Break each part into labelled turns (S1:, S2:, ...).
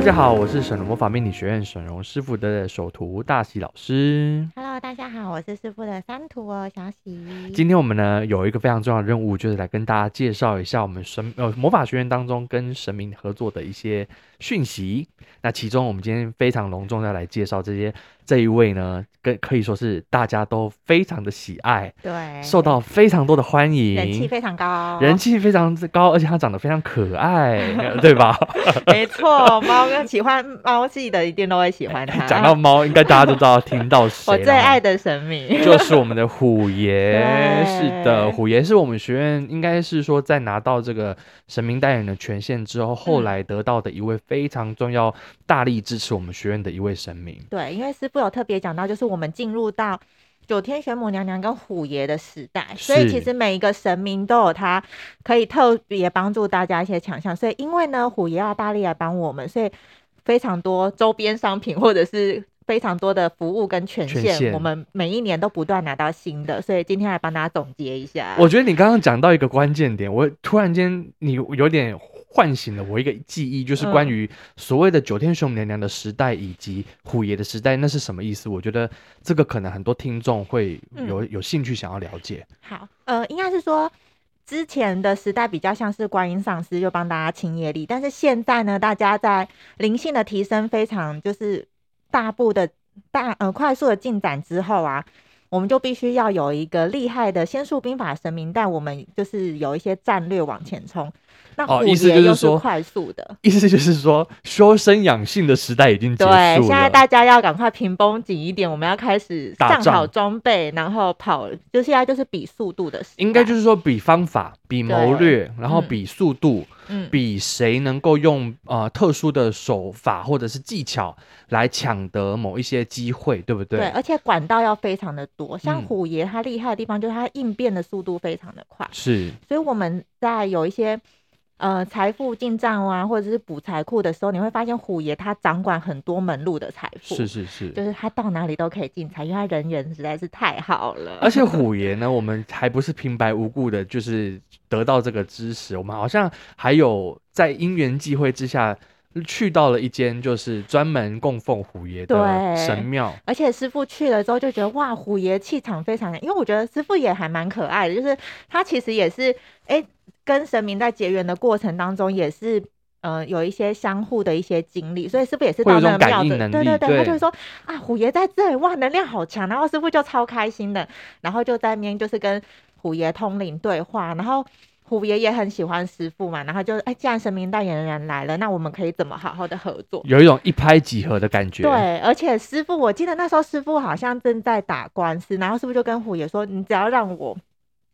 S1: 大家好，我是沈龙魔法命理学院沈荣师傅的首徒大喜老师。
S2: Hello，大家好，我是师傅的三徒哦，小喜。
S1: 今天我们呢有一个非常重要的任务，就是来跟大家介绍一下我们神呃魔法学院当中跟神明合作的一些讯息。那其中我们今天非常隆重的来介绍这些。这一位呢，跟可以说是大家都非常的喜爱，
S2: 对，
S1: 受到非常多的欢迎，
S2: 人气非常高，
S1: 人气非常之高，而且他长得非常可爱，对吧？
S2: 没错，猫哥喜欢猫系的一定都会喜欢他。
S1: 讲到猫，应该大家都知道听到 谁？
S2: 我最爱的神明
S1: 就是我们的虎爷。是的，虎爷是我们学院应该是说在拿到这个神明代言人的权限之后，后来得到的一位非常重要、大力支持我们学院的一位神明。
S2: 对，因为师傅。有特别讲到，就是我们进入到九天玄母娘娘跟虎爷的时代，所以其实每一个神明都有他可以特别帮助大家一些强项。所以因为呢，虎爷要大力来帮我们，所以非常多周边商品或者是非常多的服务跟权限，我们每一年都不断拿到新的。所以今天来帮大家总结一下。
S1: 我觉得你刚刚讲到一个关键点，我突然间你有点。唤醒了我一个记忆，就是关于所谓的九天玄母娘娘的时代以及虎爷的时代，那是什么意思？我觉得这个可能很多听众会有有兴趣想要了解。
S2: 好，呃，应该是说之前的时代比较像是观音上师就帮大家清业力，但是现在呢，大家在灵性的提升非常就是大步的大呃快速的进展之后啊。我们就必须要有一个厉害的仙术兵法神明带我们，就是有一些战略往前冲。那虎爷又是快速的，
S1: 意思就是说修身养性的时代已经结束了。
S2: 对，现在大家要赶快平绷紧一点，我们要开始上好装备，然后跑，就现在就是比速度的时代。
S1: 应该就是说比方法、比谋略，然后比速度。嗯嗯，比谁能够用呃特殊的手法或者是技巧来抢得某一些机会，对不对？
S2: 对，而且管道要非常的多。像虎爷他厉害的地方就是他应变的速度非常的快。
S1: 是，
S2: 所以我们在有一些呃财富进账啊，或者是补财库的时候，你会发现虎爷他掌管很多门路的财富。
S1: 是是是，
S2: 就是他到哪里都可以进财，因为他人缘实在是太好了。
S1: 而且 虎爷呢，我们还不是平白无故的，就是。得到这个知识，我们好像还有在因缘际会之下去到了一间就是专门供奉虎爷的神庙，
S2: 而且师傅去了之后就觉得哇，虎爷气场非常，因为我觉得师傅也还蛮可爱的，就是他其实也是哎跟神明在结缘的过程当中也是呃有一些相互的一些经历，所以师傅也是到那个庙的，对对对，他就会说啊虎爷在这里哇能量好强，然后师傅就超开心的，然后就在那边就是跟。虎爷通灵对话，然后虎爷也很喜欢师傅嘛，然后就哎，既然神明代言人来了，那我们可以怎么好好的合作？
S1: 有一种一拍即合的感觉。
S2: 对，而且师傅，我记得那时候师傅好像正在打官司，然后师傅就跟虎爷说：“你只要让我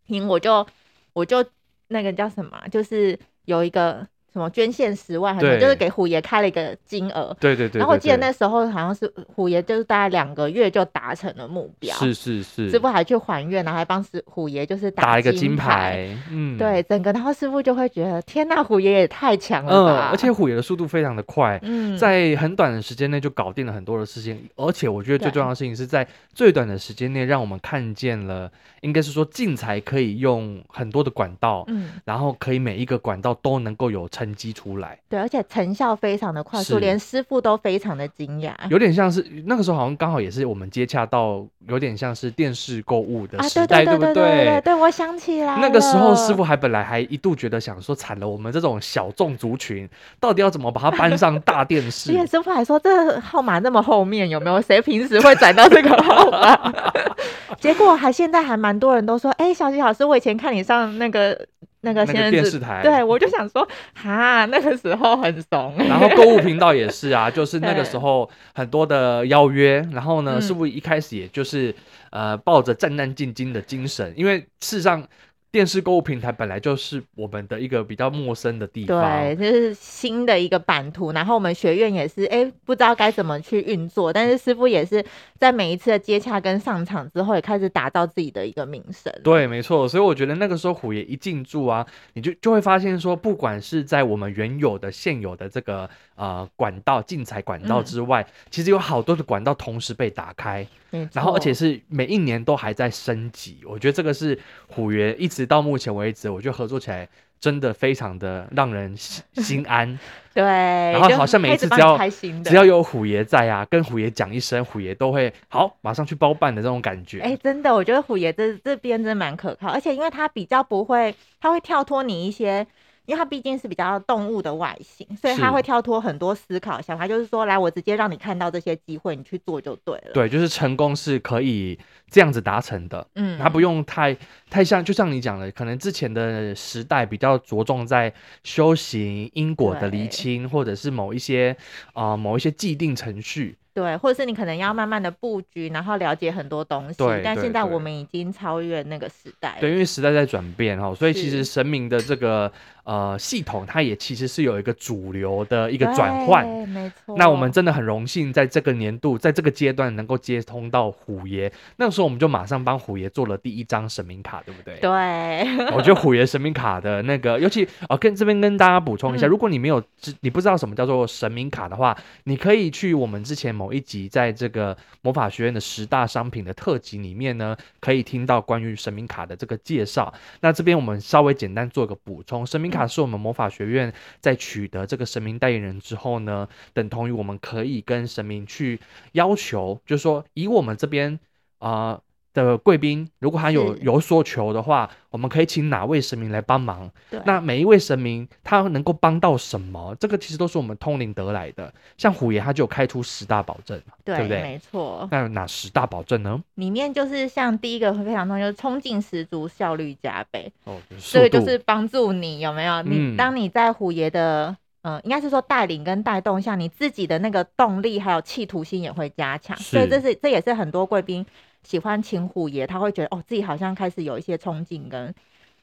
S2: 赢，我就我就那个叫什么，就是有一个。”什么捐献十万，很多就是给虎爷开了一个金额。
S1: 对对对。
S2: 然后我记得那时候好像是虎爷，就是大概两个月就达成了目标。
S1: 是是是。
S2: 师傅还去还愿，然后还帮师虎爷就是打，
S1: 打一个金牌。嗯。
S2: 对，整个然后师傅就会觉得，天呐，虎爷也太强了吧！
S1: 嗯，而且虎爷的速度非常的快，嗯，在很短的时间内就搞定了很多的事情。而且我觉得最重要的事情是在最短的时间内，让我们看见了，应该是说进财可以用很多的管道，嗯，然后可以每一个管道都能够有成。成绩出来，
S2: 对，而且成效非常的快速，连师傅都非常的惊讶。
S1: 有点像是那个时候，好像刚好也是我们接洽到，有点像是电视购物的时代，对不对？对，
S2: 对，我想起来，
S1: 那个时候师傅还本来还一度觉得想说，惨了，我们这种小众族群，到底要怎么把它搬上大
S2: 电 视？师傅还说，这号码那么后面，有没有谁平时会转到这个号码？结果还现在还蛮多人都说，哎，小吉老师，我以前看你上那个。那个
S1: 电视台，
S2: 对，我就想说，哈，那个时候很怂。
S1: 然后购物频道也是啊，就是那个时候很多的邀约，然后呢，是不是一开始也就是呃抱着战战兢兢的精神，因为事实上电视购物平台本来就是我们的一个比较陌生的地方，
S2: 对，就是新的一个版图。然后我们学院也是，哎，不知道该怎么去运作。但是师傅也是在每一次的接洽跟上场之后，也开始打造自己的一个名声。
S1: 对，没错。所以我觉得那个时候虎爷一进驻啊，你就就会发现说，不管是在我们原有的现有的这个呃管道进财管道之外，嗯，其实有好多的管道同时被打开，然后而且是每一年都还在升级。我觉得这个是虎爷一直。到目前为止，我觉得合作起来真的非常的让人心安。
S2: 对，
S1: 然后好像每一次只要只要有虎爷在啊，跟虎爷讲一声，虎爷都会好马上去包办的这种感觉。
S2: 哎，真的，我觉得虎爷这这边真蛮可靠，而且因为他比较不会，他会跳脱你一些。因为它毕竟是比较动物的外形，所以它会跳脱很多思考想法，就是说，来，我直接让你看到这些机会，你去做就对了。
S1: 对，就是成功是可以这样子达成的。嗯，它不用太太像，就像你讲的，可能之前的时代比较着重在修行因果的厘清，或者是某一些啊、呃、某一些既定程序。
S2: 对，或者是你可能要慢慢的布局，然后了解很多东西。对，但现在我们已经超越那个时代。
S1: 对，因为时代在转变哈，所以其实神明的这个呃系统，它也其实是有一个主流的一个转换。
S2: 没错。
S1: 那我们真的很荣幸，在这个年度，在这个阶段能够接通到虎爷。那个时候，我们就马上帮虎爷做了第一张神明卡，对不对？
S2: 对。
S1: 我觉得虎爷神明卡的那个，尤其啊、呃，跟这边跟大家补充一下，嗯、如果你没有知，你不知道什么叫做神明卡的话，你可以去我们之前某。某一集在这个魔法学院的十大商品的特辑里面呢，可以听到关于神明卡的这个介绍。那这边我们稍微简单做个补充，神明卡是我们魔法学院在取得这个神明代言人之后呢，等同于我们可以跟神明去要求，就是说以我们这边啊。呃的贵宾，如果他有有所求的话，我们可以请哪位神明来帮忙？对，那每一位神明他能够帮到什么？这个其实都是我们通灵得来的。像虎爷他就有开出十大保证，对，对不对？
S2: 没错。
S1: 那有哪十大保证呢？
S2: 里面就是像第一个非常重要，就是冲劲十足，效率加倍。哦，所以就是帮助你有没有？你、嗯、当你在虎爷的嗯、呃，应该是说带领跟带动下，你自己的那个动力还有企图心也会加强。所以这是这也是很多贵宾。喜欢请虎爷，他会觉得哦，自己好像开始有一些冲劲跟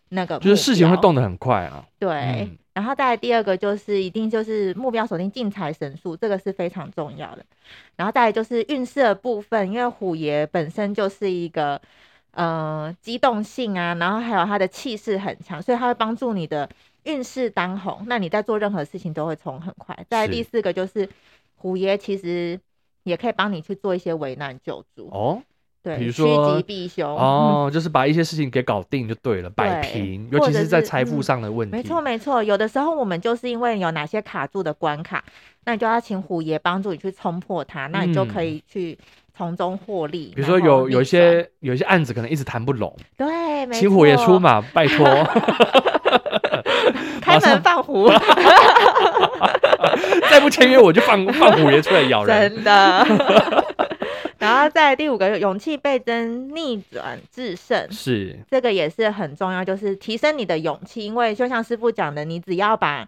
S2: 那个，
S1: 就是事情会动得很快啊。
S2: 对，嗯、然后再来第二个就是一定就是目标锁定进财神术，这个是非常重要的。然后再来就是运势的部分，因为虎爷本身就是一个呃机动性啊，然后还有他的气势很强，所以他会帮助你的运势当红，那你在做任何事情都会冲很快。再来第四个就是虎爷其实也可以帮你去做一些危难救助哦。对，
S1: 比如说趋吉避凶哦，就是把一些事情给搞定就对了，摆平，尤其是在财富上的问题。
S2: 没错没错，有的时候我们就是因为有哪些卡住的关卡，那你就要请虎爷帮助你去冲破它，那你就可以去从中获利。
S1: 比如说有有一些有一些案子可能一直谈不拢，
S2: 对，
S1: 请虎爷出马，拜托，
S2: 开门放虎，
S1: 再不签约我就放放虎爷出来咬人，
S2: 真的。然后在第五个，勇气倍增，逆转制胜，
S1: 是
S2: 这个也是很重要，就是提升你的勇气。因为就像师傅讲的，你只要把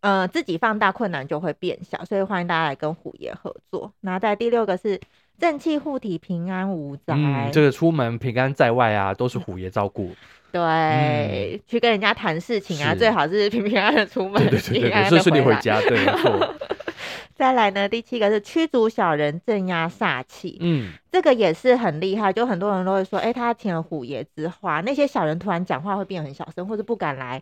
S2: 呃自己放大，困难就会变小。所以欢迎大家来跟虎爷合作。然后在第六个是正气护体，平安无灾。
S1: 嗯，这个出门平安在外啊，都是虎爷照顾。
S2: 对，嗯、去跟人家谈事情啊，最好是平平安安的出门，
S1: 对对对，顺顺利回家。对，没错。
S2: 再来呢，第七个是驱逐小人，镇压煞气。嗯，这个也是很厉害，就很多人都会说，哎、欸，他请了虎爷之花，那些小人突然讲话会变很小声，或者不敢来，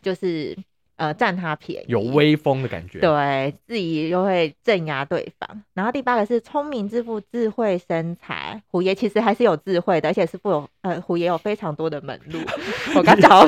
S2: 就是。呃，占他便宜，
S1: 有威风的感觉，
S2: 对自己又会镇压对方。然后第八个是聪明致富，智慧生财。虎爷其实还是有智慧的，而且是富有呃，虎爷有非常多的门路。我刚讲，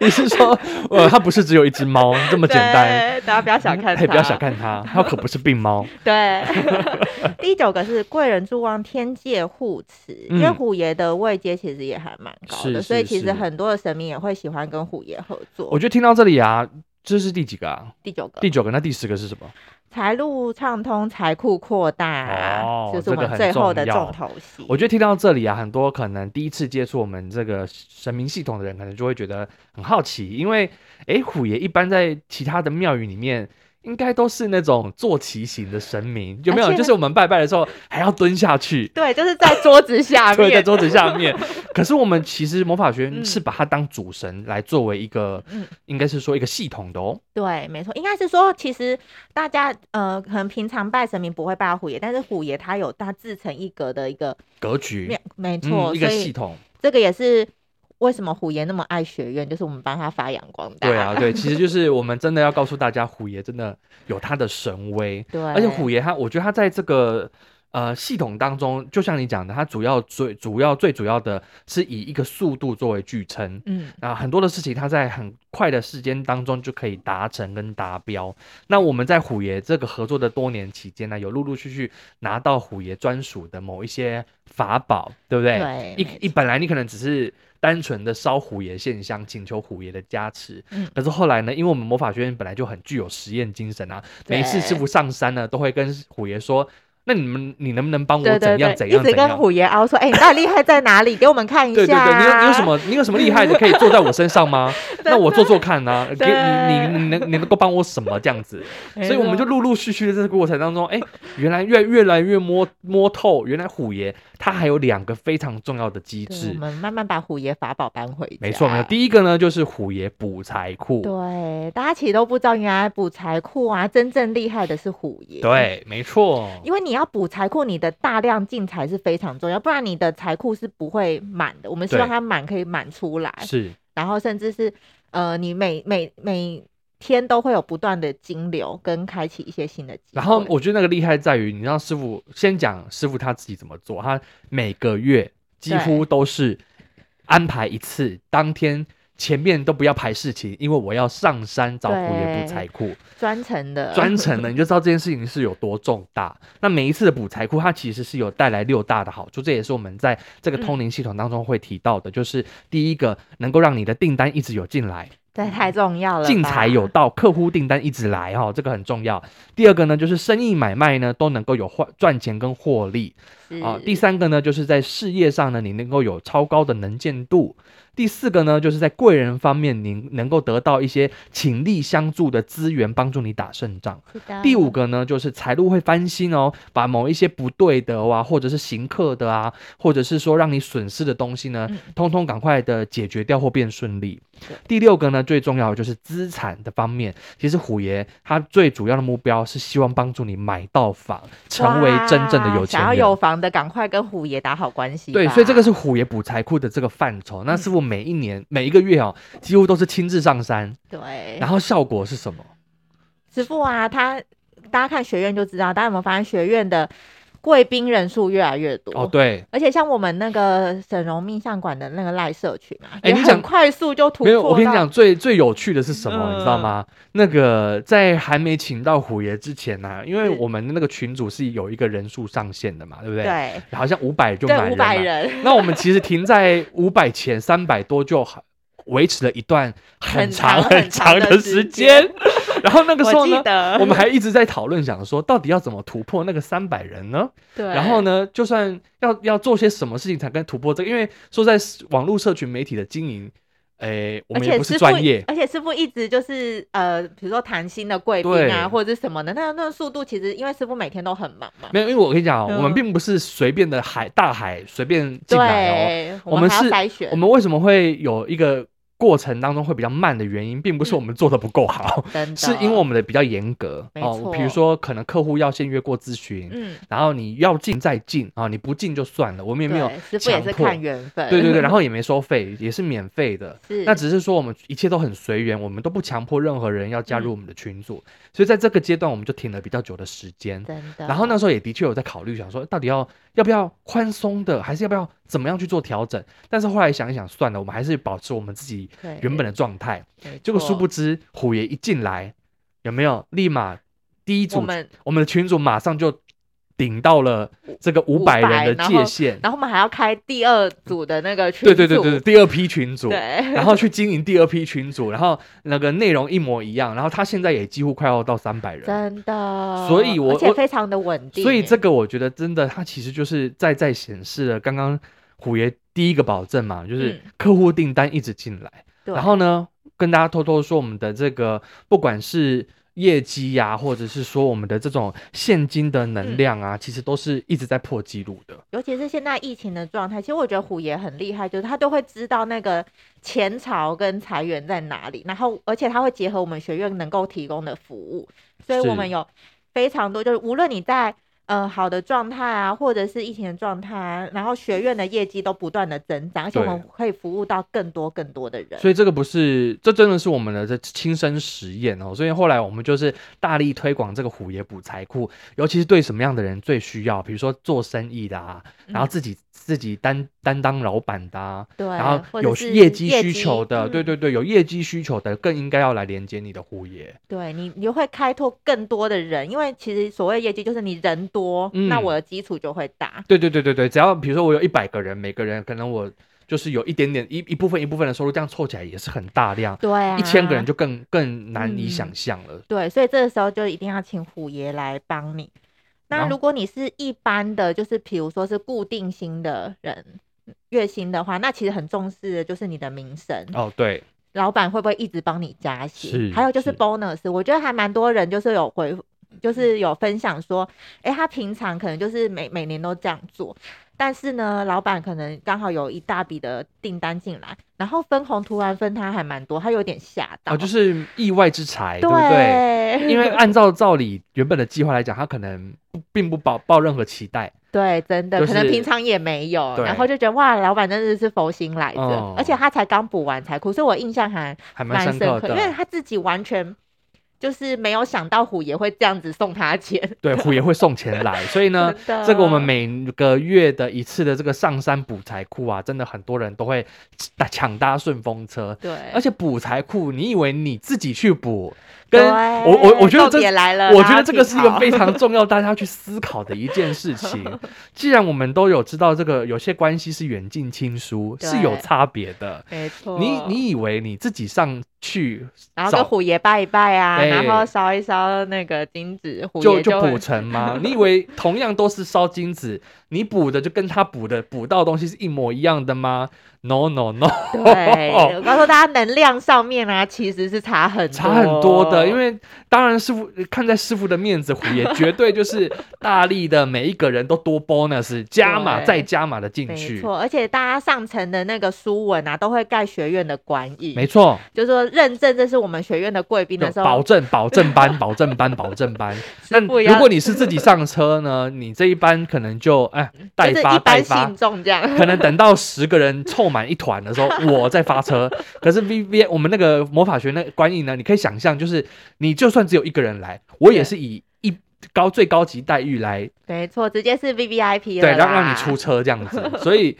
S1: 你是说，呃，他不是只有一只猫这么简单？
S2: 大家不要小看他，
S1: 不要小看它，它可不是病猫。
S2: 对，第九个是贵人助旺，天界护持。嗯、因为虎爷的位阶其实也还蛮高的，所以其实很多的神明也会喜欢跟虎爷合作。
S1: 我觉得听到这里啊，这是第几个啊？
S2: 第九个。
S1: 第九个，那第十个是什么？
S2: 财路畅通，财库扩大，哦，就是我们最后的重头戏。
S1: 我觉得听到这里啊，很多可能第一次接触我们这个神明系统的人，可能就会觉得很好奇，因为哎，虎爷一般在其他的庙宇里面应该都是那种坐骑型的神明，有没有？就是我们拜拜的时候还要蹲下去，
S2: 对，就是在桌子下面，
S1: 对，在桌子下面。可是我们其实魔法学院是把它当主神来作为一个，嗯，应该是说一个系统的哦。
S2: 对，没错，应该是说，其实大家呃，可能平常拜神明不会拜虎爷，但是虎爷他有他自成一格的一个
S1: 格局，
S2: 没错，
S1: 嗯，一个系统。
S2: 这个也是。为什么虎爷那么爱学院？就是我们帮他发扬光大。
S1: 对啊，对，其实就是我们真的要告诉大家，虎爷真的有他的神威。
S2: 对，
S1: 而且虎爷他，我觉得他在这个呃系统当中，就像你讲的，他主要最主要最主要的是以一个速度作为据称。嗯，啊，很多的事情他在很快的时间当中就可以达成跟达标。那我们在虎爷这个合作的多年期间呢，有陆陆续续拿到虎爷专属的某一些法宝，对不对？
S2: 对，
S1: 一一本来你可能只是。单纯的烧虎爷献香，请求虎爷的加持。嗯，可是后来呢，因为我们魔法学院本来就很具有实验精神啊，每一次师傅上山呢，都会跟虎爷说。那你们，你能不能帮我怎样怎样
S2: 一直跟虎爷凹说，哎、欸，你到底厉害在哪里？给我们看一下、啊。
S1: 对对对，你有你有什么？你有什么厉害的可以做在我身上吗？那我做做看啊。给你你你能你能够帮我什么这样子？所以我们就陆陆续续的这个过程当中，哎、欸，原来越越来越摸摸透，原来虎爷他还有两个非常重要的机制。
S2: 我们慢慢把虎爷法宝搬回。
S1: 没错没错，第一个呢就是虎爷补财库。
S2: 对，大家其实都不知道，原来补财库啊，真正厉害的是虎爷。
S1: 对，没错，
S2: 因为你要补财库，你的大量进财是非常重要，不然你的财库是不会满的。我们希望它满可以满出来，
S1: 是，
S2: 然后甚至是呃，你每每每天都会有不断的金流跟开启一些新的。
S1: 然后我觉得那个厉害在于，你让师傅先讲师傅他自己怎么做，他每个月几乎都是安排一次当天。前面都不要排事情，因为我要上山找虎爷补财库，
S2: 专程的，
S1: 专程的，你就知道这件事情是有多重大。那每一次的补财库，它其实是有带来六大的好处，这也是我们在这个通灵系统当中会提到的，嗯、就是第一个能够让你的订单一直有进来。
S2: 这太重要了，
S1: 进财有道，客户订单一直来哈，这个很重要。第二个呢，就是生意买卖呢都能够有赚赚钱跟获利啊。第三个呢，就是在事业上呢，你能够有超高的能见度。第四个呢，就是在贵人方面，您能够得到一些倾力相助的资源，帮助你打胜仗。第五个呢，就是财路会翻新哦，把某一些不对的啊，或者是行客的啊，或者是说让你损失的东西呢，通通赶快的解决掉或变顺利。第六个呢，最重要的就是资产的方面。其实虎爷他最主要的目标是希望帮助你买到房，成为真正的有钱人。想
S2: 要有房的，赶快跟虎爷打好关系。
S1: 对，所以这个是虎爷补财库的这个范畴。那师傅每一年、每一个月哦，几乎都是亲自上山。
S2: 对。
S1: 然后效果是什么？
S2: 师傅啊，他大家看学院就知道，大家有没有发现学院的？贵宾人数越来越多
S1: 哦，对，
S2: 而且像我们那个沈嵘命相馆的那个赖社群啊，哎、欸，你很快速就突破。没有，
S1: 我跟你讲，最最有趣的是什么，呃、你知道吗？那个在还没请到虎爷之前呢、啊，因为我们的那个群主是有一个人数上限的嘛，对不对？
S2: 对，
S1: 好像五百就满人，五百
S2: 人。
S1: 那我们其实停在五百前三百多就好。维持了一段很长很长的时间，然后那个时候呢，我，我们还一直在讨论，想说到底要怎么突破那个三百人呢？
S2: 对。
S1: 然后呢，就算要要做些什么事情才跟突破这个，因为说在网络社群媒体的经营，诶，我们也不是专业，
S2: 而且师傅一直就是呃，比如说谈心的贵宾啊，或者是什么的，那那个速度其实因为师傅每天都很忙嘛。
S1: 没有，因为我跟你讲哦，我们并不是随便的海大海随便进来哦，
S2: 我们是
S1: 我们为什么会有一个。过程当中会比较慢的原因，并不是我们做的不够好，
S2: 嗯、
S1: 是因为我们的比较严格哦。比如说，可能客户要先约过咨询，嗯，然后你要进再进啊，你不进就算了，我们也没有
S2: 师傅也是看缘分，
S1: 对对对，然后也没收费，也是免费的，是。那只是说我们一切都很随缘，我们都不强迫任何人要加入我们的群组，嗯、所以在这个阶段我们就停了比较久的
S2: 时间。
S1: 然后那时候也的确有在考虑，想说到底要要不要宽松的，还是要不要怎么样去做调整？但是后来想一想，算了，我们还是保持我们自己原本的状态。结果殊不知，虎爷一进来，有没有立马第一组我们，我们的群主马上就顶到了这个五百人的界限，
S2: 然后我们还要开第二组的那个群组，
S1: 对对对对，第二批群组，对，然后去经营第二批群组，然后那个内容一模一样，然后他现在也几乎快要到三百人，
S2: 真的，
S1: 所以我
S2: 而且非常的稳定，
S1: 所以这个我觉得真的，他其实就是在在显示了刚刚虎爷第一个保证嘛，就是客户订单一直进来，嗯、然后呢，跟大家偷偷说，我们的这个不管是业绩呀，或者是说我们的这种现金的能量啊，嗯、其实都是一直在破纪录的。
S2: 尤其是现在疫情的状态，其实我觉得虎爷很厉害，就是他都会知道那个钱潮跟裁源在哪里，然后而且他会结合我们学院能够提供的服务，所以我们有非常多，就是无论你在。嗯、呃，好的状态啊，或者是疫情的状态啊，然后学院的业绩都不断的增长，而且我们可以服务到更多更多的人。
S1: 所以这个不是，这真的是我们的这亲身实验哦。所以后来我们就是大力推广这个虎爷补财库，尤其是对什么样的人最需要，比如说做生意的啊，然后自己。嗯自己担担当老板的、啊，对，然后有业绩需求的，对对对，有业绩需求的更应该要来连接你的虎爷。
S2: 对你，你会开拓更多的人，因为其实所谓业绩就是你人多，嗯、那我的基础就会大。
S1: 对对对对对，只要比如说我有一百个人，每个人可能我就是有一点点一一部分一部分的收入，这样凑起来也是很大量。对、啊，一千个人就更更难以想象了、嗯。
S2: 对，所以这个时候就一定要请虎爷来帮你。那如果你是一般的，就是比如说是固定薪的人，月薪的话，那其实很重视的就是你的名声
S1: 哦。对，
S2: 老板会不会一直帮你加薪？还有就是 bonus，我觉得还蛮多人就是有回，就是有分享说，哎、欸，他平常可能就是每每年都这样做。但是呢，老板可能刚好有一大笔的订单进来，然后分红突然分他还蛮多，他有点吓到。哦，
S1: 就是意外之财，对，不对？因为按照照理原本的计划来讲，他可能并不抱抱任何期待。
S2: 对，真的，就是，可能平常也没有，然后就觉得哇，老板真的是佛心来着，嗯，而且他才刚补完财库，所以我印象还还蛮深刻的，因为他自己完全。就是没有想到虎爷会这样子送他钱，
S1: 对，虎爷会送钱来，所以呢，这个我们每个月的一次的这个上山补财库啊，真的很多人都会抢搭顺风车，对，而且补财库，你以为你自己去补，跟我我我觉得这来了，我觉得这个是一个非常重要，大家去思考的一件事情。既然我们都有知道这个有些关系是远近亲疏，是有差别的，没错。你你以为你自己上去，
S2: 然后跟虎爷拜一拜啊，然后烧一烧那个金子，虎爷
S1: 就就补成吗？你以为同样都是烧金子，你补的就跟他补的补到的东西是一模一样的吗？No no no！
S2: 对，我告诉大家，能量上面啊，其实是差很多
S1: 差很多的。因为当然师傅看在师傅的面子，也绝对就是大力的，每一个人都多 bonus 加码再加码的进去。
S2: 没错，而且大家上层的那个书文啊，都会盖学院的官印。
S1: 没错，
S2: 就是说认证这是我们学院的贵宾的时候，
S1: 保证保证班保证班保证班。那如果你是自己上车呢，你这一班可能就哎代发代发，信众这样，可能等到十个人凑。满一团的时候，我在发车。可是 V V 我们那个魔法学那个观影呢？你可以想象，就是你就算只有一个人来，我也是以一高最高级待遇来。
S2: 没错，直接是 V V I P
S1: 对，让让你出车这样子。所以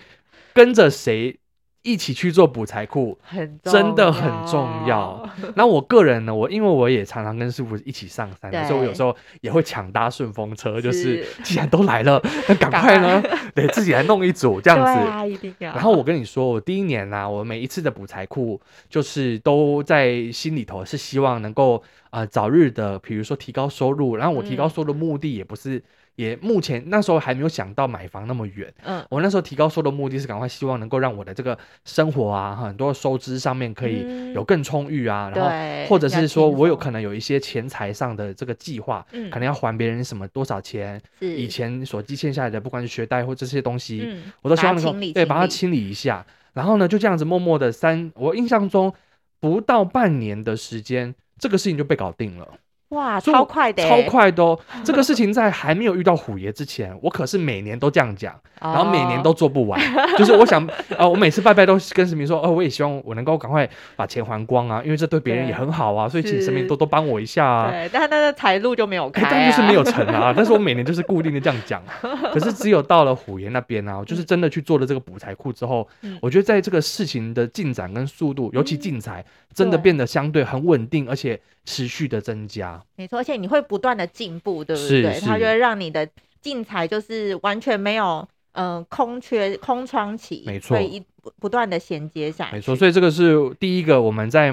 S1: 跟着谁？一起去做补财库，真的很重要。那我个人呢，我因为我也常常跟师傅一起上山，所以我有时候也会抢搭顺风车，就是既然都来了，那赶快呢，对自己来弄一组这样子。啊、一定要。然后我跟你说，我第一年呢、啊，我每一次的补财库，就是都在心里头是希望能够啊、呃、早日的，比如说提高收入。然后我提高收入的目的也不是。嗯也目前那时候还没有想到买房那么远，嗯，我那时候提高收入的目的是赶快希望能够让我的这个生活啊，很多收支上面可以有更充裕啊，嗯、然后或者是说我有可能有一些钱财上的这个计划，嗯，可能要还别人什么多少钱，以前所积欠下来的，不管是学贷或这些东西，嗯，我都希望能够对把它清理一下，然后呢就这样子默默的三，我印象中不到半年的时间，这个事情就被搞定了。
S2: 哇，超快的，
S1: 超快的哦！这个事情在还没有遇到虎爷之前，我可是每年都这样讲，然后每年都做不完。就是我想，呃，我每次拜拜都跟神明说，哦，我也希望我能够赶快把钱还光啊，因为这对别人也很好啊，所以请神明多多帮我一下啊。
S2: 对，但他那个财路就没有开，
S1: 但就是没有成啊。但是我每年就是固定的这样讲，可是只有到了虎爷那边啊，就是真的去做了这个补财库之后，我觉得在这个事情的进展跟速度，尤其进财，真的变得相对很稳定，而且持续的增加。
S2: 没错，而且你会不断的进步，对不对？它就会让你的进财就是完全没有嗯、呃、空缺空窗期，没错，所以一不断的衔接下来。
S1: 没错，所以这个是第一个我们在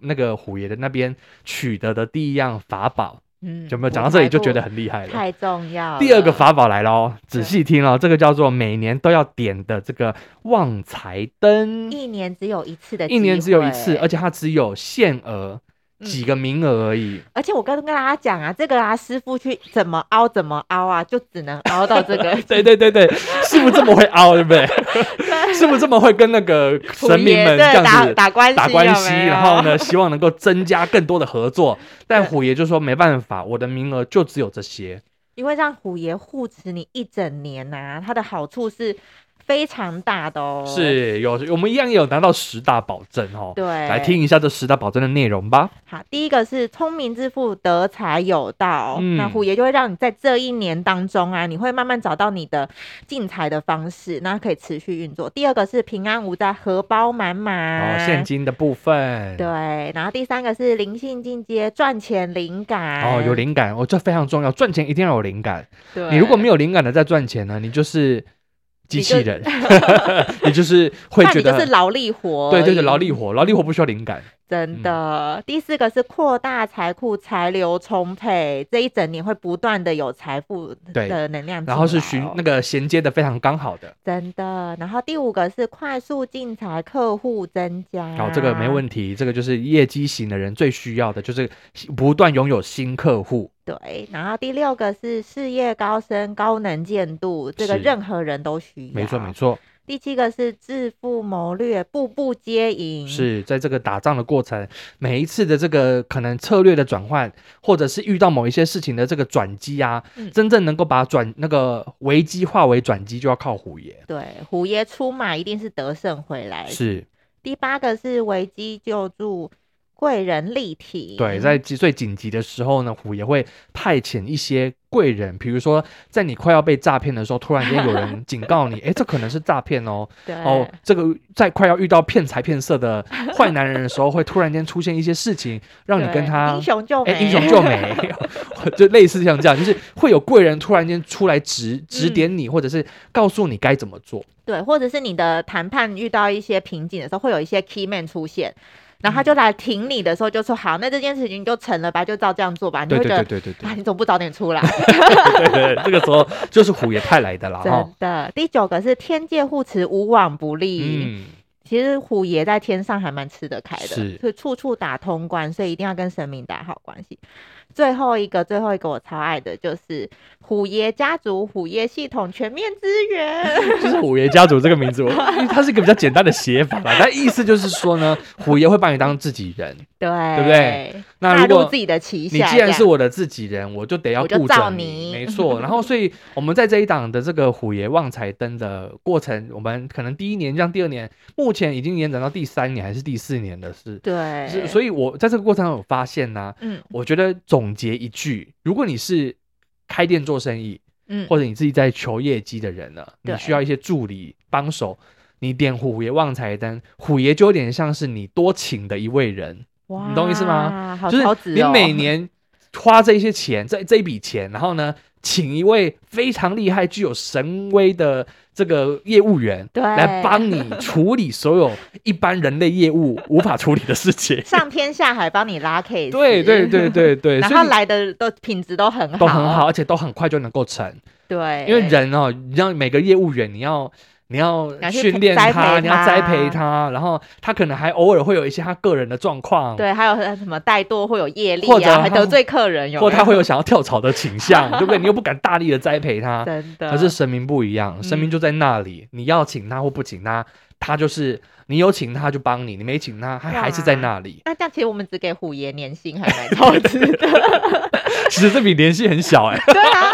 S1: 那个虎爷的那边取得的第一样法宝。嗯，有没有讲到这里就觉得很厉害了？
S2: 太重要。
S1: 第二个法宝来了哦，仔细听哦，这个叫做每年都要点的这个旺财灯，
S2: 一年只有一次的，
S1: 一年只有一次，而且它只有限额。几个名额而已。
S2: 而且我刚刚跟大家讲啊，这个啊，师傅去怎么凹怎么凹啊，就只能凹到这个。
S1: 对对对对，师傅这么会凹，对不对？是不是这么会跟那个神明们这样子
S2: 打，打关系，
S1: 打关系，然后呢，希望能够增加更多的合作。但虎爷就说没办法，我的名额就只有这些。
S2: 因为让虎爷护持你一整年呐、啊，它的好处是。非常大的哦，
S1: 是有我们一样有拿到十大保证哦。
S2: 对，
S1: 来听一下这十大保证的内容吧。
S2: 好，第一个是聪明致富，得财有道。嗯、那虎爷就会让你在这一年当中啊，你会慢慢找到你的进财的方式，那可以持续运作。第二个是平安无灾，荷包满满。
S1: 哦，现金的部分。
S2: 对，然后第三个是灵性进阶，赚钱灵感。
S1: 哦，有灵感，哦，这非常重要，赚钱一定要有灵感。
S2: 对，
S1: 你如果没有灵感的在赚钱呢，你就是。机器人，你就是会觉得
S2: 是劳力活，
S1: 对，对对劳力活，劳力活不需要灵感。
S2: 真的，嗯、第四个是扩大财库，财流充沛，这一整年会不断的有财富的能量，
S1: 然后是循那个衔接的非常刚好的。
S2: 真的，然后第五个是快速进财，客户增加。
S1: 好，这个没问题，这个就是业绩型的人最需要的，就是不断拥有新客户。
S2: 对，然后第六个是事业高升，高能见度，这个任何人都需要。
S1: 没错，没错。
S2: 第七个是致富谋略，步步皆赢。
S1: 是在这个打仗的过程，每一次的这个可能策略的转换，或者是遇到某一些事情的这个转机啊，嗯、真正能够把转那个危机化为转机，就要靠虎爷。
S2: 对，虎爷出马一定是得胜回来。
S1: 是。
S2: 第八个是危机救助。贵人力挺，
S1: 对，在最紧急的时候呢，虎也会派遣一些贵人，比如说在你快要被诈骗的时候，突然间有人警告你，哎，这可能是诈骗哦。
S2: 对
S1: 哦，这个在快要遇到骗财骗色的坏男人的时候，会突然间出现一些事情，让你跟他
S2: 英雄救美，
S1: 英雄救美，就类似像这样，就是会有贵人突然间出来指指点你，嗯、或者是告诉你该怎么做。
S2: 对，或者是你的谈判遇到一些瓶颈的时候，会有一些 key man 出现。然后他就来挺你的时候，就说：“好，那这件事情就成了吧，就照这样做吧。”你会觉得，对对对啊，你怎么不早点出来？
S1: 对对对，这个时候就是虎爷派来的啦。
S2: 真的，第九个是天界护持，无往不利。嗯，其实虎爷在天上还蛮吃得开的，是，所以处处打通关，所以一定要跟神明打好关系。最后一个，最后一个我超爱的就是虎爷家族、虎爷系统全面支援，
S1: 就是虎爷家族这个名字，我 因为它是一个比较简单的写法吧，但意思就是说呢，虎爷会把你当自己人，
S2: 对，
S1: 对不对？那如果
S2: 自己的旗下，
S1: 你既然是我的自己人，我就得要顾着你，没错。然后，所以我们在这一档的这个虎爷旺财灯的过程，我们可能第一年，这样第二年，目前已经延展到第三年还是第四年的事。
S2: 对，
S1: 是，所以我在这个过程中有发现呢、啊，嗯，我觉得总结一句，如果你是开店做生意，嗯，或者你自己在求业绩的人呢，你需要一些助理帮手，你点虎爷旺财灯，虎爷就有点像是你多请的一位人。
S2: 哇，
S1: 你懂意思吗？
S2: 哦、
S1: 就是你每年花这些钱，这这一笔钱，然后呢，请一位非常厉害、具有神威的这个业务员，
S2: 对，
S1: 来帮你处理所有一般人类业务无法处理的事情，
S2: 上天下海帮你拉 case，
S1: 对对对对对，
S2: 然后来的都品质都很好，
S1: 都很好，而且都很快就能够成。
S2: 对，
S1: 因为人哦，你让每个业务员你要。你要训练他，他，你要栽培他，然后他可能还偶尔会有一些他个人的状况，
S2: 对，还有什么怠惰会有业力啊，或者还得罪客人有，有，
S1: 或他会有想要跳槽的倾向，对不对？你又不敢大力的栽培他，
S2: 真的。
S1: 可是神明不一样，神明就在那里，嗯、你要请他或不请他，他就是你有请他就帮你，你没请他，他还是在那里。
S2: 那这样其实我们只给虎爷年薪还蛮高的，
S1: 其实这笔年薪很小哎、
S2: 欸。对啊。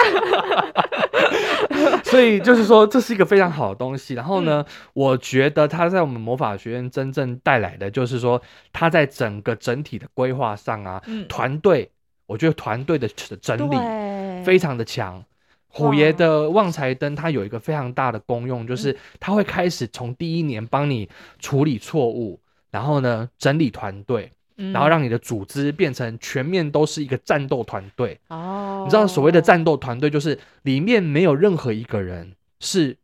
S1: 所以就是说，这是一个非常好的东西。然后呢，嗯、我觉得它在我们魔法学院真正带来的，就是说它在整个整体的规划上啊，嗯、团队，我觉得团队的整理非常的强。虎爷的旺财灯，它有一个非常大的功用，就是它会开始从第一年帮你处理错误，然后呢，整理团队。然后让你的组织变成全面都是一个战斗团队哦，你知道所谓的战斗团队就是里面没有任何一个人是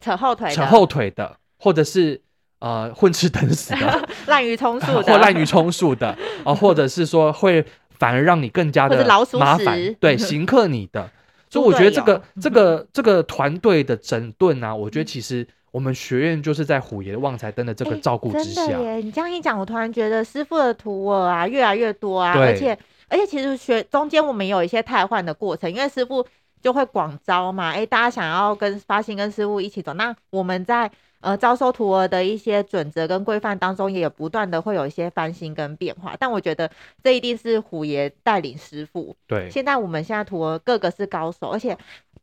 S2: 扯后腿、
S1: 扯后腿的，或者是呃混吃等死的、
S2: 滥竽充数的，
S1: 或滥竽充数的 啊，或者是说会反而让你更加的麻烦，对，刑克你的。所以我觉得这个这个这个团队的整顿啊，我觉得其实。我们学院就是在虎爷旺财灯的这个照顾之下。
S2: 欸、真的耶！你这样一讲，我突然觉得师傅的徒儿啊越来越多啊，而且而且其实学中间我们有一些汰换的过程，因为师傅就会广招嘛，哎、欸，大家想要跟发心跟师傅一起走，那我们在。呃，招收徒儿的一些准则跟规范当中，也有不断的会有一些翻新跟变化。但我觉得这一定是虎爷带领师傅。
S1: 对，
S2: 现在我们现在徒儿个个是高手，而且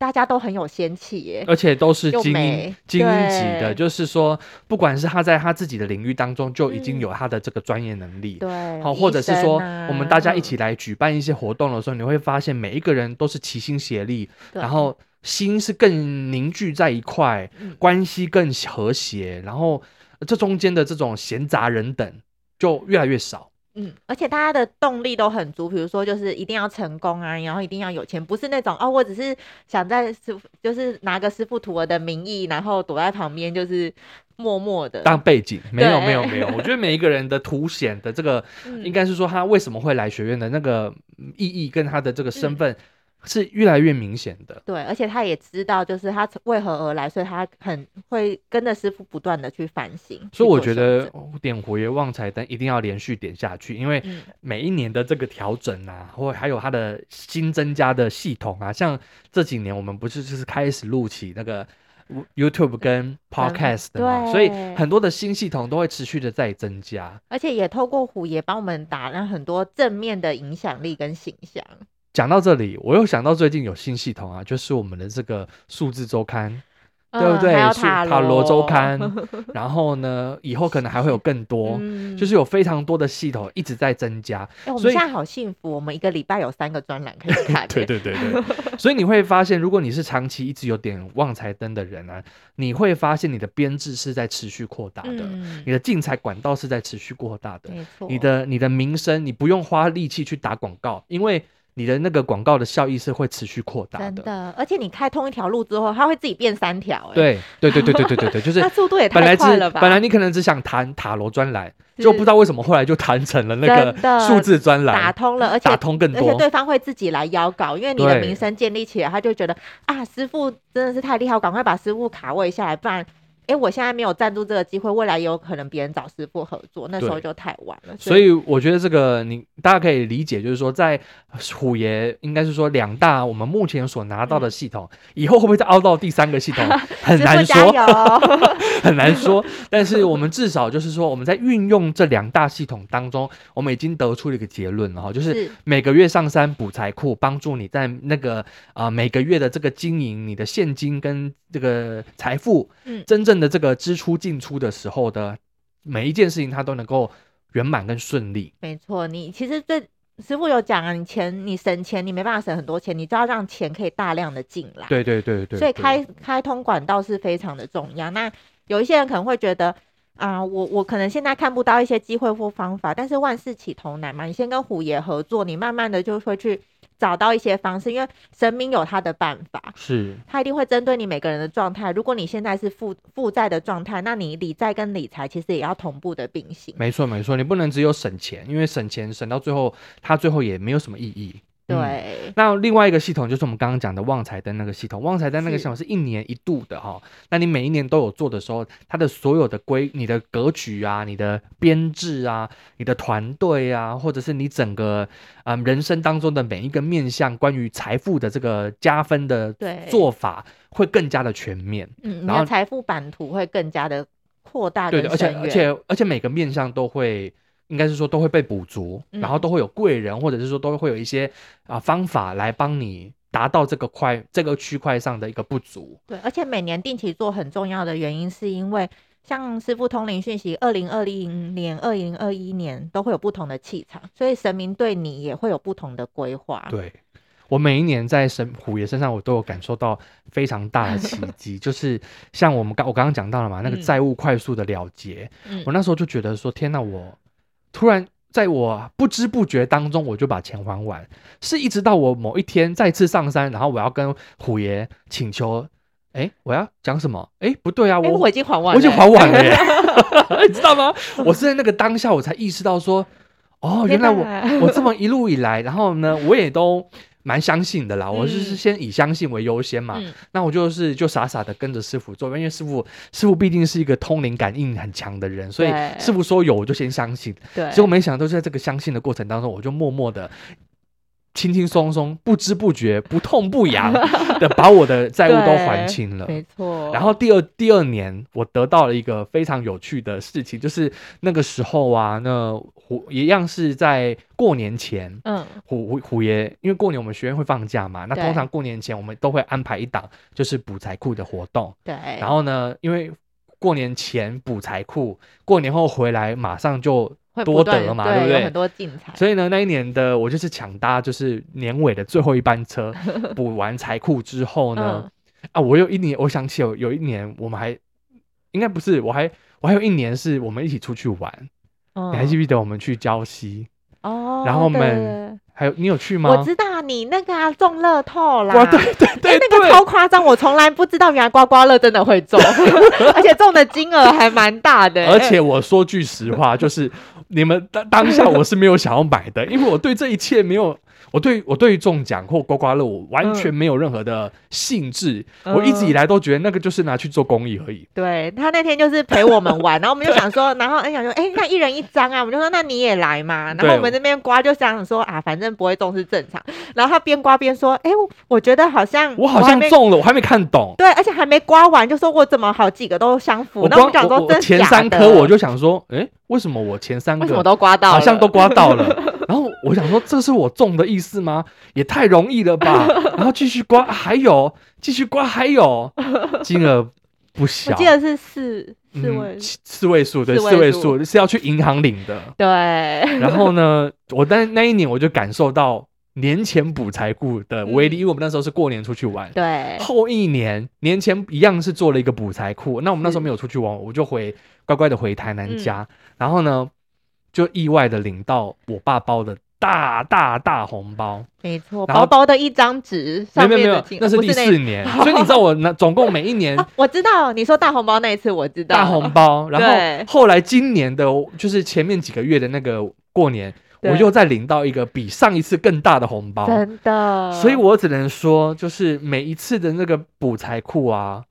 S2: 大家都很有仙气耶，
S1: 而且都是精英精英级的。就是说，不管是他在他自己的领域当中就已经有他的这个专业能力，
S2: 对、嗯，
S1: 好，或者是说、
S2: 啊、
S1: 我们大家一起来举办一些活动的时候，嗯、你会发现每一个人都是齐心协力，
S2: 对
S1: 然后。心是更凝聚在一块，
S2: 嗯、
S1: 关系更和谐，然后这中间的这种闲杂人等就越来越少。
S2: 嗯，而且大家的动力都很足，比如说就是一定要成功啊，然后一定要有钱，不是那种哦，我只是想在师傅就是拿个师傅徒儿的名义，然后躲在旁边就是默默的
S1: 当背景。没有没有没有，我觉得每一个人的凸显的这个，
S2: 嗯、
S1: 应该是说他为什么会来学院的那个意义跟他的这个身份。嗯是越来越明显的，
S2: 对，而且他也知道，就是他为何而来，所以他很会跟着师傅不断的去反省。
S1: 所以我觉得点虎爷旺财灯一定要连续点下去，因为每一年的这个调整啊，或还有它的新增加的系统啊，像这几年我们不是就是开始录起那个 YouTube 跟 Podcast 的嘛，
S2: 嗯、
S1: 所以很多的新系统都会持续的在增加，
S2: 而且也透过虎爷帮我们打了很多正面的影响力跟形象。
S1: 讲到这里，我又想到最近有新系统啊，就是我们的这个数字周刊，嗯、对不对？塔罗周刊。然后呢，以后可能还会有更多，嗯、就是有非常多的系统一直在增加。
S2: 欸、我们现在好幸福，我们一个礼拜有三个专栏可以看。
S1: 对对对对。所以你会发现，如果你是长期一直有点旺财灯的人啊，你会发现你的编制是在持续扩大的，嗯、你的进财管道是在持续扩大的。没错。你的你的名声，你不用花力气去打广告，因为。你的那个广告的效益是会持续扩大的，
S2: 真的，而且你开通一条路之后，它会自己变三条。
S1: 对，对，对，对，对，对，对，对，就是。
S2: 那速度也太快了吧？
S1: 本来你可能只想谈塔罗专栏，就不知道为什么后来就谈成了那个数字专栏，
S2: 打通了，而且
S1: 打通更多，
S2: 而且对方会自己来邀稿，因为你的名声建立起来，他就觉得啊，师傅真的是太厉害，赶快把师傅卡位下来，不然。哎、欸，我现在没有赞助这个机会，未来有可能别人找师傅合作，那时候就太晚了。
S1: 所以，所以我觉得这个你大家可以理解，就是说，在虎爷应该是说两大我们目前所拿到的系统，嗯、以后会不会再凹到第三个系统，很难说，很难说。但是我们至少就是说，我们在运用这两大系统当中，我们已经得出了一个结论了哈，就是每个月上山补财库，帮助你在那个啊、呃、每个月的这个经营你的现金跟这个财富，嗯，真正。的这个支出进出的时候的每一件事情，它都能够圆满跟顺利。
S2: 没错，你其实这师傅有讲啊，你钱你省钱，你没办法省很多钱，你就要让钱可以大量的进来。
S1: 对对对对。
S2: 所以开开通管道是非常的重要。那有一些人可能会觉得啊、呃，我我可能现在看不到一些机会或方法，但是万事起头难嘛，你先跟虎爷合作，你慢慢的就会去。找到一些方式，因为神明有他的办法，
S1: 是
S2: 他一定会针对你每个人的状态。如果你现在是负负债的状态，那你理债跟理财其实也要同步的并行。
S1: 没错没错，你不能只有省钱，因为省钱省到最后，它最后也没有什么意义。
S2: 对、
S1: 嗯，那另外一个系统就是我们刚刚讲的旺财灯那个系统，旺财灯那个系统是一年一度的哈。是那你每一年都有做的时候，它的所有的规、你的格局啊、你的编制啊、你的团队啊，或者是你整个嗯人生当中的每一个面向，关于财富的这个加分的做法，会更加的全面。
S2: 嗯，然后财富版图会更加的扩大对，
S1: 而且而且而且每个面向都会。应该是说都会被补足，嗯、然后都会有贵人，或者是说都会有一些啊方法来帮你达到这个块这个区块上的一个不足。
S2: 对，而且每年定期做很重要的原因，是因为像师傅通灵讯息，二零二零年、二零二一年都会有不同的气场，所以神明对你也会有不同的规划。
S1: 对，我每一年在神虎爷身上，我都有感受到非常大的奇 迹，就是像我们刚我刚刚讲到了嘛，那个债务快速的了结，嗯、我那时候就觉得说，天哪，我。突然，在我不知不觉当中，我就把钱还完。是一直到我某一天再次上山，然后我要跟虎爷请求，哎，我要讲什么？哎，不对啊，我
S2: 我已经还完了，
S1: 我已经还完了耶，你知道吗？我是在那个当下，我才意识到说，哦，原来我我这么一路以来，然后呢，我也都蛮相信的啦，我就是先以相信为优先嘛。嗯、那我就是就傻傻的跟着师傅做，因为师傅师傅毕竟是一个通灵感应很强的人，所以师傅说有我就先相信。对，结果没想到就在这个相信的过程当中，我就默默的。轻轻松松，不知不觉，不痛不痒 的把我的债务都还清了。
S2: 没错。
S1: 然后第二第二年，我得到了一个非常有趣的事情，就是那个时候啊，那虎一样是在过年前，嗯，虎虎虎爷，因为过年我们学院会放假嘛，那通常过年前我们都会安排一档就是补财库的活动。对。然后呢，因为过年前补财库，过年后回来马上就。多得嘛，对不对？
S2: 很多进财。
S1: 所以呢，那一年的我就是抢搭，就是年尾的最后一班车，补完财库之后呢，嗯、啊，我有一年，我想起有有一年，我们还应该不是，我还我还有一年是我们一起出去玩，嗯、你还记不记得我们去礁溪？哦，然后我们还有你有去吗？
S2: 我知道你那个啊中乐透啦，
S1: 对对对，对，
S2: 那个超夸张，我从来不知道原来刮刮乐真的会中，而且中的金额还蛮大的。
S1: 而且我说句实话，就是。你们当当下我是没有想要买的，因为我对这一切没有，我对我对于中奖或刮刮乐我完全没有任何的兴致。嗯、我一直以来都觉得那个就是拿去做公益而已。
S2: 对，他那天就是陪我们玩，然后我们就想说，然后哎想说，哎、欸、那一人一张啊，我们就说那你也来嘛。然后我们这边刮就想说啊，反正不会中是正常。然后他边刮边说，哎、欸，我觉得好像
S1: 我好像中了，我还没看懂。
S2: 对，而且还没刮完就说我怎么好几个都相符。那我们讲说真
S1: 前三颗我就想说，哎、欸。为什么我前三个
S2: 我都刮到了，
S1: 好像都刮到了。然后我想说，这是我中的意思吗？也太容易了吧！然后继续刮，还有继续刮，还有 金额不小，
S2: 我记得是四四位、
S1: 嗯、四位数，对，四位数是要去银行领的。
S2: 对。
S1: 然后呢，我那那一年我就感受到年前补财库的威力，嗯、因为我们那时候是过年出去玩。
S2: 对。
S1: 后一年年前一样是做了一个补财库，那我们那时候没有出去玩，我就回乖乖的回台南家。嗯然后呢，就意外的领到我爸包的大大大红包，
S2: 没错，薄薄的一张纸，上面
S1: 没有没有那是第四年，所以你知道我那总共每一年，
S2: 啊，我知道你说大红包那一次我知道。
S1: 大红包，然后后来今年的，就是前面几个月的那个过年，我又再领到一个比上一次更大的红包，
S2: 真的，
S1: 所以我只能说，就是每一次的那个补财库啊。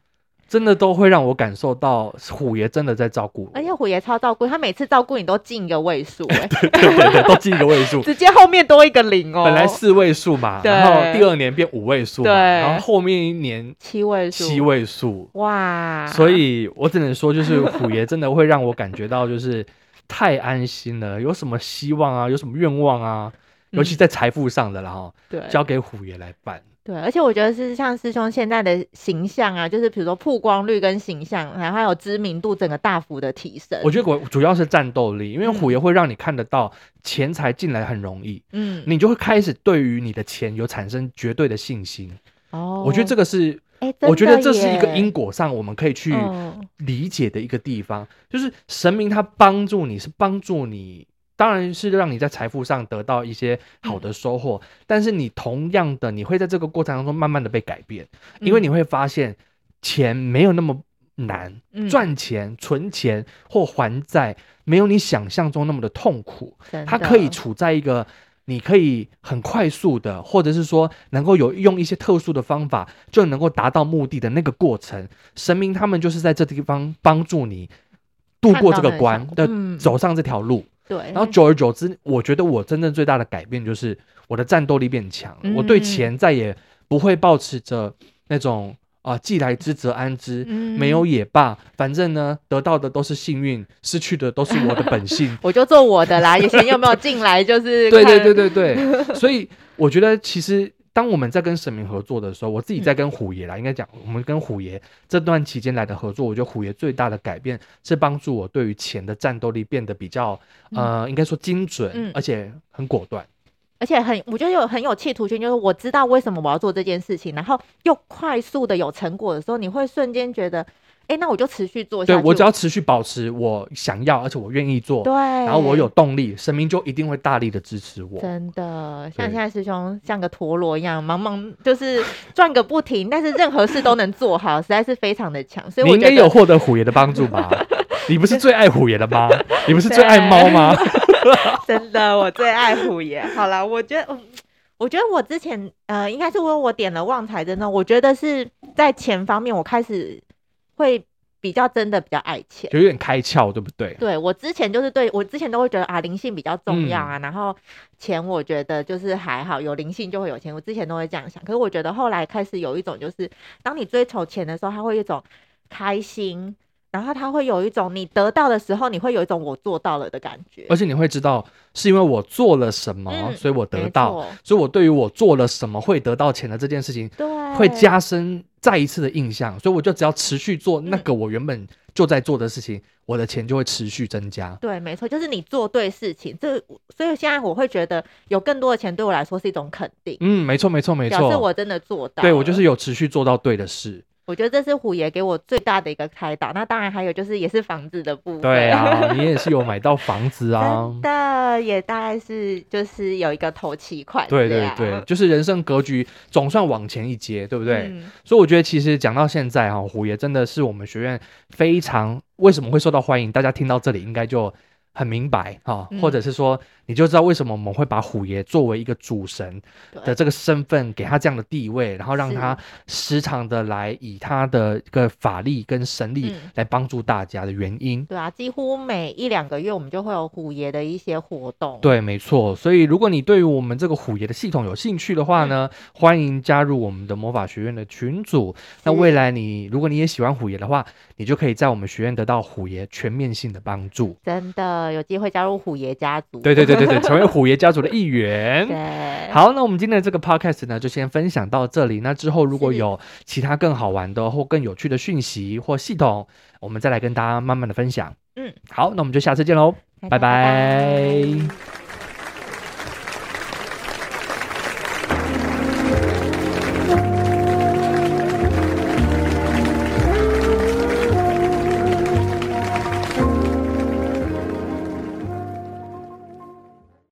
S1: 真的都会让我感受到虎爷真的在照顾我，
S2: 而且虎爷超照顾，他每次照顾你都进一个位数，哎，
S1: 对对对对，都进一个位数，
S2: 直接后面多一个零哦。
S1: 本来四位数嘛，然后第二年变五位数，对，然后后面一年
S2: 七位数，
S1: 七位数，
S2: 哇！
S1: 所以我只能说，就是虎爷真的会让我感觉到，就是太安心了。有什么希望啊，有什么愿望啊，尤其在财富上的，然后对，交给虎爷来办。
S2: 对，而且我觉得是像师兄现在的形象啊，就是比如说曝光率跟形象，然后还有知名度，整个大幅的提升。
S1: 我觉得我主要是战斗力，因为虎爷会让你看得到钱财进来很容易，嗯，你就会开始对于你的钱有产生绝对的信心。哦，我觉得这个是，欸、我觉得这是一个因果上我们可以去理解的一个地方，嗯、就是神明他帮助你是帮助你。当然是让你在财富上得到一些好的收获，嗯、但是你同样的，你会在这个过程当中慢慢的被改变，嗯、因为你会发现钱没有那么难，嗯、赚钱、存钱或还债没有你想象中那么的痛苦，它可以处在一个你可以很快速的，或者是说能够有用一些特殊的方法就能够达到目的的那个过程，神明他们就是在这地方帮助你度过这个关的，嗯、走上这条路。对，然后久而久之，我觉得我真正最大的改变就是我的战斗力变强，嗯、我对钱再也不会抱持着那种啊，既来之则安之，嗯、没有也罢，反正呢，得到的都是幸运，失去的都是我的本性，
S2: 我就做我的啦，以前有没有进来就是
S1: 对对对对对，所以我觉得其实。当我们在跟神明合作的时候，我自己在跟虎爷啦，嗯、应该讲我们跟虎爷这段期间来的合作，我觉得虎爷最大的改变是帮助我对于钱的战斗力变得比较，嗯、呃，应该说精准，嗯、而且很果断，
S2: 而且很，我觉得有很有企图心，就是我知道为什么我要做这件事情，然后又快速的有成果的时候，你会瞬间觉得。哎，那我就持续做下去。
S1: 对，我只要持续保持我想要，而且我愿意做，对，然后我有动力，神明就一定会大力的支持我。
S2: 真的，像现在师兄像个陀螺一样，忙忙就是转个不停，但是任何事都能做好，实在是非常的强。所以我
S1: 你应该有获得虎爷的帮助吧？你不是最爱虎爷的吗？你不是最爱猫吗？
S2: 真的，我最爱虎爷。好了，我觉得。我觉得我之前呃，应该是我我点了旺财的呢，我觉得是在钱方面，我开始会比较真的比较爱钱，
S1: 就有点开窍，对不对？
S2: 对，我之前就是对我之前都会觉得啊，灵性比较重要啊，嗯、然后钱我觉得就是还好，有灵性就会有钱，我之前都会这样想。可是我觉得后来开始有一种，就是当你追求钱的时候，它会有一种开心。然后他会有一种你得到的时候，你会有一种我做到了的感觉，
S1: 而且你会知道是因为我做了什么，嗯、所以我得到，所以我对于我做了什么会得到钱的这件事情，对，会加深再一次的印象，所以我就只要持续做那个我原本就在做的事情，嗯、我的钱就会持续增加。
S2: 对，没错，就是你做对事情，这所以现在我会觉得有更多的钱对我来说是一种肯定。
S1: 嗯，没错，没错，没错，
S2: 表示我真的做到，
S1: 对我就是有持续做到对的事。
S2: 我觉得这是虎爷给我最大的一个开导。那当然还有就是也是房子的部分。
S1: 对啊，你也是有买到房子啊。
S2: 真的，也大概是就是有一个头期款。
S1: 对对对，就是人生格局总算往前一阶，对不对？嗯、所以我觉得其实讲到现在哈，虎爷真的是我们学院非常为什么会受到欢迎，大家听到这里应该就很明白哈，或者是说。你就知道为什么我们会把虎爷作为一个主神的这个身份，给他这样的地位，然后让他时常的来以他的一个法力跟神力来帮助大家的原因。
S2: 对啊，几乎每一两个月我们就会有虎爷的一些活动。
S1: 对，没错。所以如果你对于我们这个虎爷的系统有兴趣的话呢，欢迎加入我们的魔法学院的群组。那未来你如果你也喜欢虎爷的话，你就可以在我们学院得到虎爷全面性的帮助。
S2: 真的有机会加入虎爷家族。
S1: 对对对。对对，成为虎爷家族的一员。对，好，那我们今天的这个 podcast 呢，就先分享到这里。那之后如果有其他更好玩的或更有趣的讯息或系统，我们再来跟大家慢慢的分享。嗯，好，那我们就下次见喽，拜拜。拜拜。